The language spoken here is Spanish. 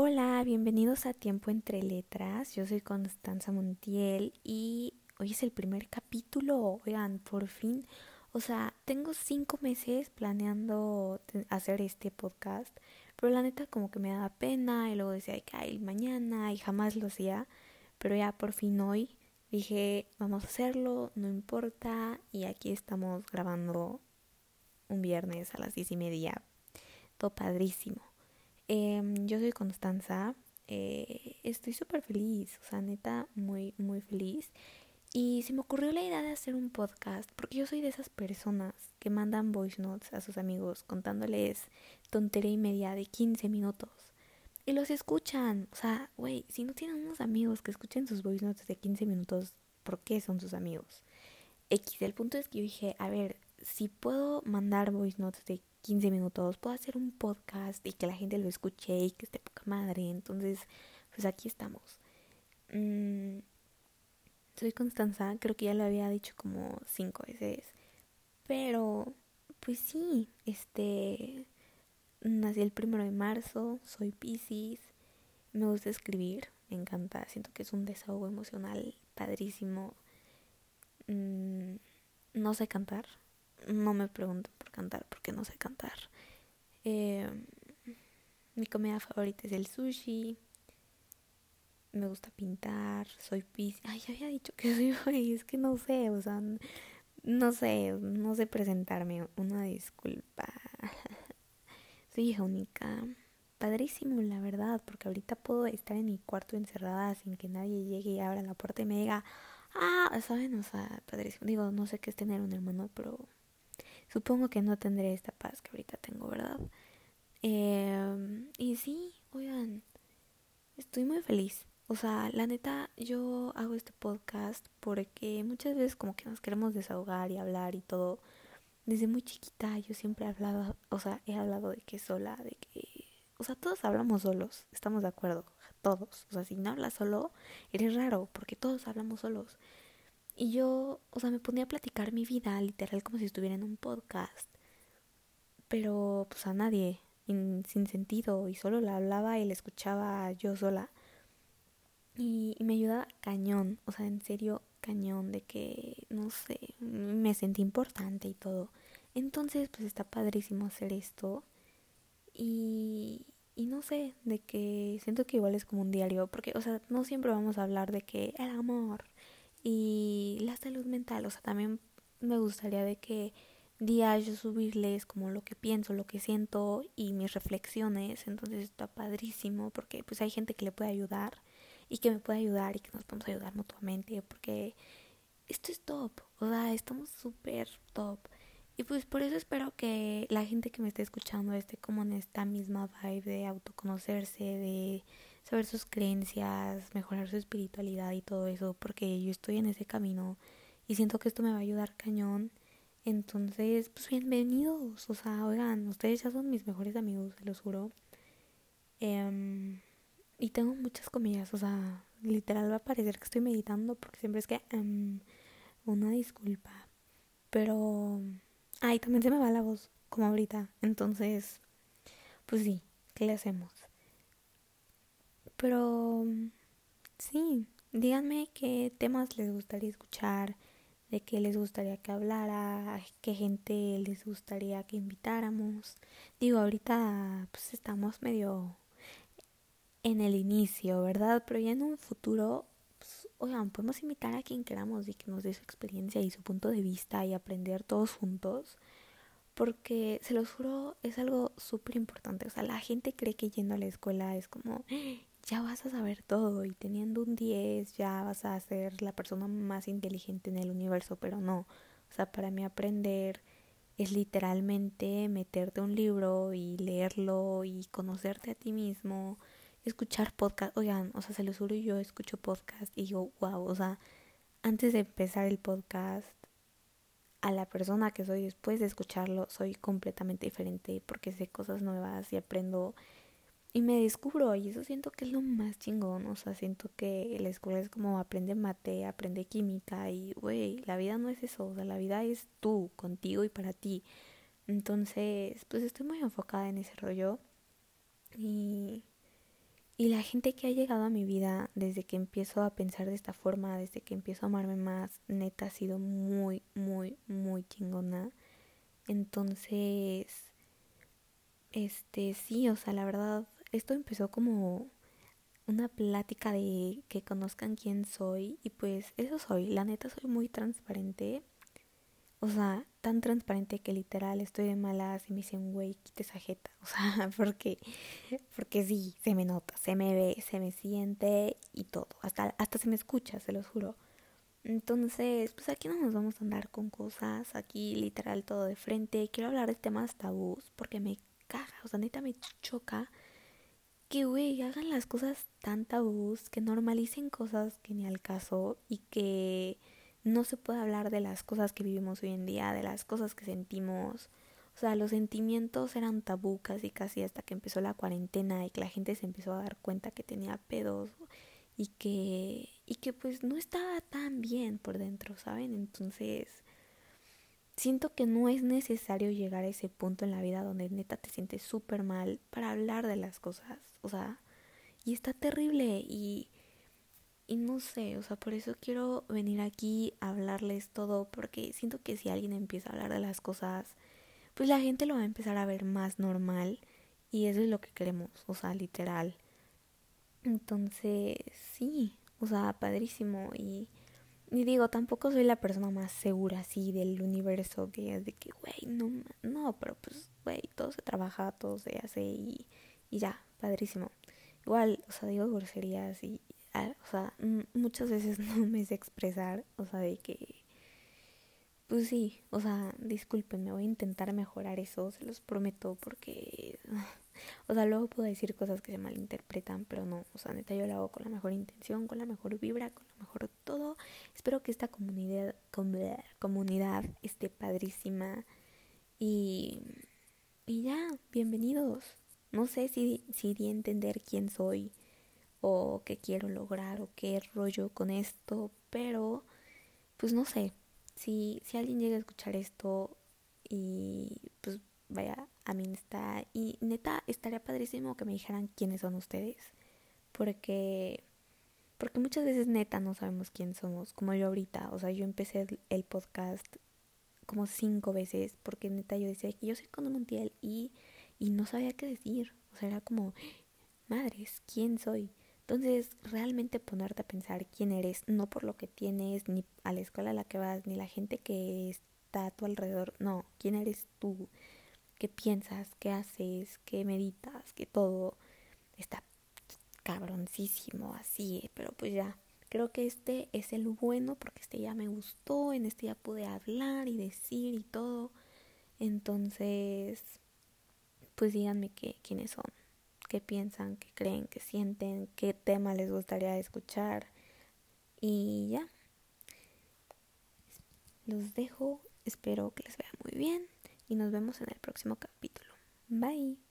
Hola, bienvenidos a Tiempo entre Letras. Yo soy Constanza Montiel y hoy es el primer capítulo. Oigan, por fin. O sea, tengo cinco meses planeando hacer este podcast, pero la neta como que me daba pena y luego decía que hay mañana y jamás lo hacía. Pero ya por fin hoy dije, vamos a hacerlo, no importa. Y aquí estamos grabando un viernes a las diez y media. Todo padrísimo. Em, yo soy Constanza. Eh, estoy súper feliz, o sea, neta, muy, muy feliz. Y se me ocurrió la idea de hacer un podcast, porque yo soy de esas personas que mandan voice notes a sus amigos contándoles tontería y media de 15 minutos. Y los escuchan. O sea, güey, si no tienen unos amigos que escuchen sus voice notes de 15 minutos, ¿por qué son sus amigos? X, el punto es que yo dije, a ver, si puedo mandar voice notes de 15 minutos, puedo hacer un podcast y que la gente lo escuche y que esté poca madre. Entonces, pues aquí estamos. Mm, soy Constanza, creo que ya lo había dicho como cinco veces. Pero, pues sí, este. Nací el primero de marzo, soy Pisces, me gusta escribir, me encanta, siento que es un desahogo emocional padrísimo. Mm, no sé cantar, no me pregunten cantar porque no sé cantar. Eh, mi comida favorita es el sushi. Me gusta pintar, soy pis. Ay, había dicho que soy es que no sé, o sea, no sé, no sé presentarme. Una disculpa. soy hija única. Padrísimo, la verdad, porque ahorita puedo estar en mi cuarto encerrada sin que nadie llegue y abra la puerta y me diga, ah, ¿saben? O sea, padrísimo. Digo, no sé qué es tener un hermano, pero supongo que no tendré esta paz que ahorita tengo, ¿verdad? Eh, y sí, oigan, estoy muy feliz. O sea, la neta, yo hago este podcast porque muchas veces como que nos queremos desahogar y hablar y todo. Desde muy chiquita yo siempre he hablado, o sea, he hablado de que sola, de que... O sea, todos hablamos solos, estamos de acuerdo, todos. O sea, si no hablas solo, eres raro, porque todos hablamos solos. Y yo, o sea, me ponía a platicar mi vida literal como si estuviera en un podcast. Pero pues a nadie, sin sentido, y solo la hablaba y la escuchaba yo sola. Y, me ayudaba cañón, o sea, en serio, cañón, de que, no sé, me sentí importante y todo. Entonces, pues está padrísimo hacer esto. Y, y no sé, de que siento que igual es como un diario, porque, o sea, no siempre vamos a hablar de que el amor y la salud mental, o sea, también me gustaría de que día yo subirles como lo que pienso, lo que siento y mis reflexiones, entonces está padrísimo porque pues hay gente que le puede ayudar y que me puede ayudar y que nos podemos ayudar mutuamente porque esto es top, o sea, estamos súper top. Y pues por eso espero que la gente que me esté escuchando esté como en esta misma vibe de autoconocerse, de saber sus creencias, mejorar su espiritualidad y todo eso, porque yo estoy en ese camino y siento que esto me va a ayudar cañón. Entonces, pues bienvenidos, o sea, oigan, ustedes ya son mis mejores amigos, se los juro. Em, y tengo muchas comillas, o sea, literal va a parecer que estoy meditando porque siempre es que, em, una disculpa. Pero, ay, también se me va la voz, como ahorita. Entonces, pues sí, ¿qué le hacemos? Pero sí, díganme qué temas les gustaría escuchar, de qué les gustaría que hablara, qué gente les gustaría que invitáramos. Digo, ahorita pues estamos medio en el inicio, ¿verdad? Pero ya en un futuro, pues, oigan, podemos invitar a quien queramos y que nos dé su experiencia y su punto de vista y aprender todos juntos. Porque se los juro, es algo súper importante. O sea, la gente cree que yendo a la escuela es como, ya vas a saber todo y teniendo un 10 ya vas a ser la persona más inteligente en el universo, pero no. O sea, para mí aprender es literalmente meterte un libro y leerlo y conocerte a ti mismo, escuchar podcast. Oigan, o sea, se lo juro, yo escucho podcast y digo, wow, o sea, antes de empezar el podcast, a la persona que soy después de escucharlo, soy completamente diferente porque sé cosas nuevas y aprendo y me descubro y eso siento que es lo más chingón, o sea, siento que la escuela es como aprende mate, aprende química y, güey, la vida no es eso, o sea, la vida es tú, contigo y para ti. Entonces, pues estoy muy enfocada en ese rollo y, la gente que ha llegado a mi vida desde que empiezo a pensar de esta forma, desde que empiezo a amarme más, neta ha sido muy, muy, muy chingona. Entonces, este, sí, o sea, la verdad, esto empezó como una plática de que conozcan quién soy y pues eso soy, la neta soy muy transparente. O sea, tan transparente que literal estoy de malas y me dicen, güey, quita esa jeta. O sea, porque, porque sí, se me nota, se me ve, se me siente y todo. Hasta, hasta se me escucha, se los juro. Entonces, pues aquí no nos vamos a andar con cosas, aquí literal todo de frente. Quiero hablar de temas tabús porque me caga, o sea, neta me choca que, güey, hagan las cosas tan tabús, que normalicen cosas que ni al caso y que no se puede hablar de las cosas que vivimos hoy en día, de las cosas que sentimos. O sea, los sentimientos eran tabú casi casi hasta que empezó la cuarentena y que la gente se empezó a dar cuenta que tenía pedos y que y que pues no estaba tan bien por dentro, ¿saben? Entonces, siento que no es necesario llegar a ese punto en la vida donde neta te sientes súper mal para hablar de las cosas, o sea, y está terrible y y no sé, o sea, por eso quiero venir aquí a hablarles todo, porque siento que si alguien empieza a hablar de las cosas, pues la gente lo va a empezar a ver más normal y eso es lo que queremos, o sea, literal. Entonces, sí, o sea, padrísimo y, y digo, tampoco soy la persona más segura así del universo que es de que, güey, no, no, pero pues, güey, todo se trabaja, todo se hace y, y ya, padrísimo. Igual, o sea, digo groserías y, o sea, muchas veces no me sé expresar, o sea, de que, pues sí, o sea, discúlpenme, voy a intentar mejorar eso, se los prometo, porque, o sea, luego puedo decir cosas que se malinterpretan, pero no, o sea, neta yo lo hago con la mejor intención, con la mejor vibra, con lo mejor todo. Espero que esta comunidad, comunidad esté padrísima y, y ya, bienvenidos. No sé si, si di a entender quién soy o qué quiero lograr o qué rollo con esto, pero pues no sé, si, si alguien llega a escuchar esto y pues a mí está y neta estaría padrísimo que me dijeran quiénes son ustedes, porque porque muchas veces neta no sabemos quién somos, como yo ahorita, o sea, yo empecé el, podcast como cinco veces porque neta yo decía que yo soy Condo Montiel y, y no sabía qué decir, o sea, era como, madres, ¿quién soy? Entonces, realmente ponerte a pensar quién eres, no por lo que tienes, ni a la escuela a la que vas, ni la gente que está a tu alrededor, no, quién eres tú, qué piensas, qué haces, qué meditas, que todo está cabroncísimo así, pero pues ya, creo que este es el bueno porque este ya me gustó, en este ya pude hablar y decir y todo, entonces, pues díganme qué, quiénes son qué piensan, qué creen, qué sienten, qué tema les gustaría escuchar. Y ya. Los dejo, espero que les vea muy bien y nos vemos en el próximo capítulo. Bye.